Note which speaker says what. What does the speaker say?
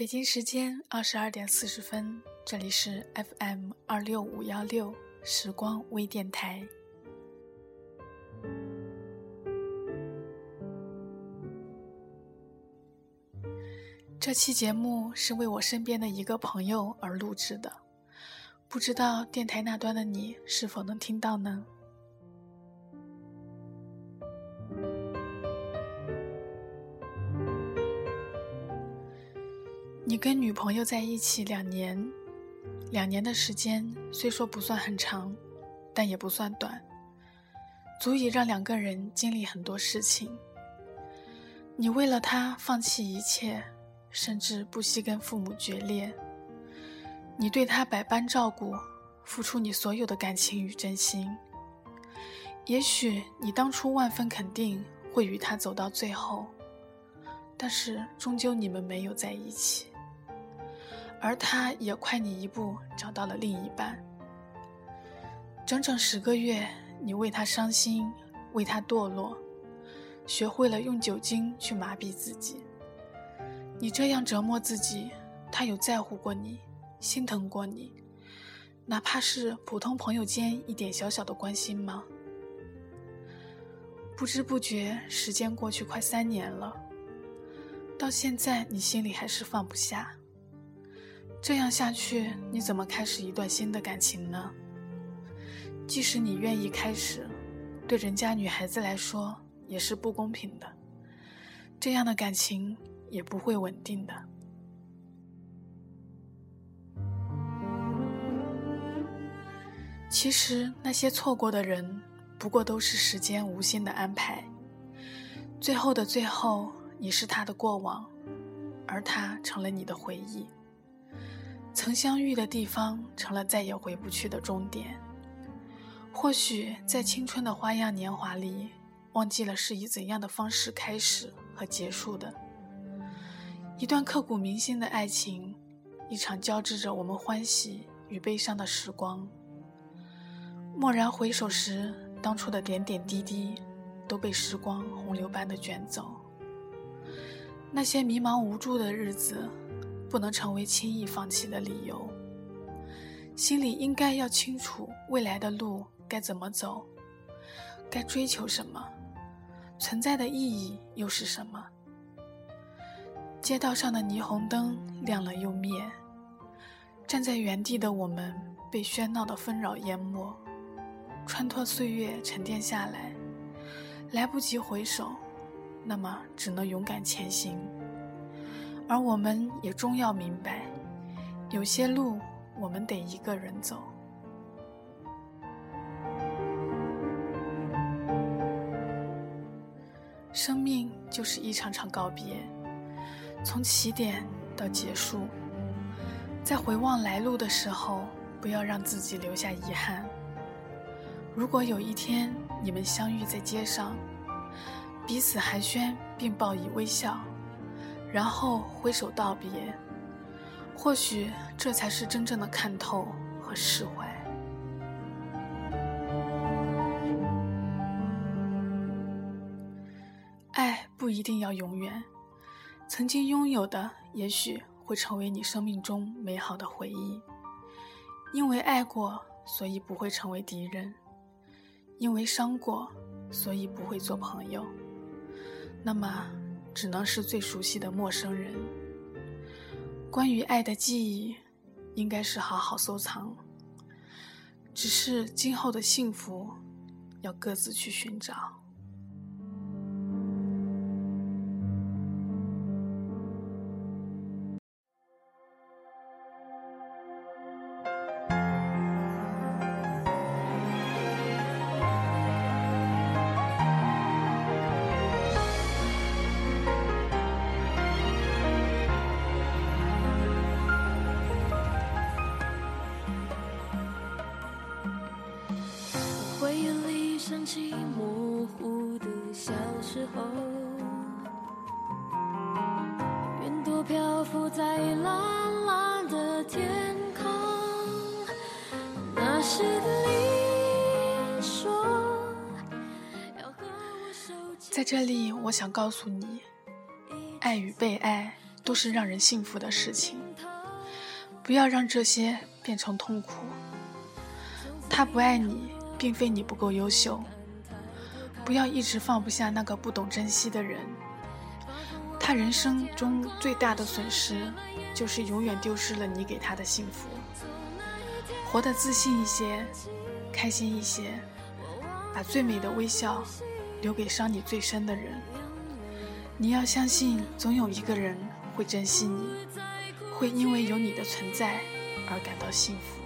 Speaker 1: 北京时间二十二点四十分，这里是 FM 二六五幺六时光微电台。这期节目是为我身边的一个朋友而录制的，不知道电台那端的你是否能听到呢？你跟女朋友在一起两年，两年的时间虽说不算很长，但也不算短，足以让两个人经历很多事情。你为了他放弃一切，甚至不惜跟父母决裂。你对他百般照顾，付出你所有的感情与真心。也许你当初万分肯定会与他走到最后，但是终究你们没有在一起。而他也快你一步找到了另一半。整整十个月，你为他伤心，为他堕落，学会了用酒精去麻痹自己。你这样折磨自己，他有在乎过你，心疼过你，哪怕是普通朋友间一点小小的关心吗？不知不觉，时间过去快三年了，到现在你心里还是放不下。这样下去，你怎么开始一段新的感情呢？即使你愿意开始，对人家女孩子来说也是不公平的。这样的感情也不会稳定的。其实那些错过的人，不过都是时间无心的安排。最后的最后，你是他的过往，而他成了你的回忆。曾相遇的地方，成了再也回不去的终点。或许在青春的花样年华里，忘记了是以怎样的方式开始和结束的。一段刻骨铭心的爱情，一场交织着我们欢喜与悲伤的时光。蓦然回首时，当初的点点滴滴，都被时光洪流般的卷走。那些迷茫无助的日子。不能成为轻易放弃的理由。心里应该要清楚未来的路该怎么走，该追求什么，存在的意义又是什么。街道上的霓虹灯亮了又灭，站在原地的我们被喧闹的纷扰淹没，穿脱岁月沉淀下来，来不及回首，那么只能勇敢前行。而我们也终要明白，有些路我们得一个人走。生命就是一场场告别，从起点到结束，在回望来路的时候，不要让自己留下遗憾。如果有一天你们相遇在街上，彼此寒暄并报以微笑。然后挥手道别，或许这才是真正的看透和释怀。爱不一定要永远，曾经拥有的也许会成为你生命中美好的回忆。因为爱过，所以不会成为敌人；因为伤过，所以不会做朋友。那么。只能是最熟悉的陌生人。关于爱的记忆，应该是好好收藏。只是今后的幸福，要各自去寻找。
Speaker 2: 想起模糊的小时候，云朵漂浮
Speaker 1: 在
Speaker 2: 蓝蓝的天空，那时的你说要和我手
Speaker 1: 在这里，我想告诉你，爱与被爱都是让人幸福的事情，不要让这些变成痛苦。他不爱你。并非你不够优秀。不要一直放不下那个不懂珍惜的人。他人生中最大的损失，就是永远丢失了你给他的幸福。活得自信一些，开心一些，把最美的微笑留给伤你最深的人。你要相信，总有一个人会珍惜你，会因为有你的存在而感到幸福。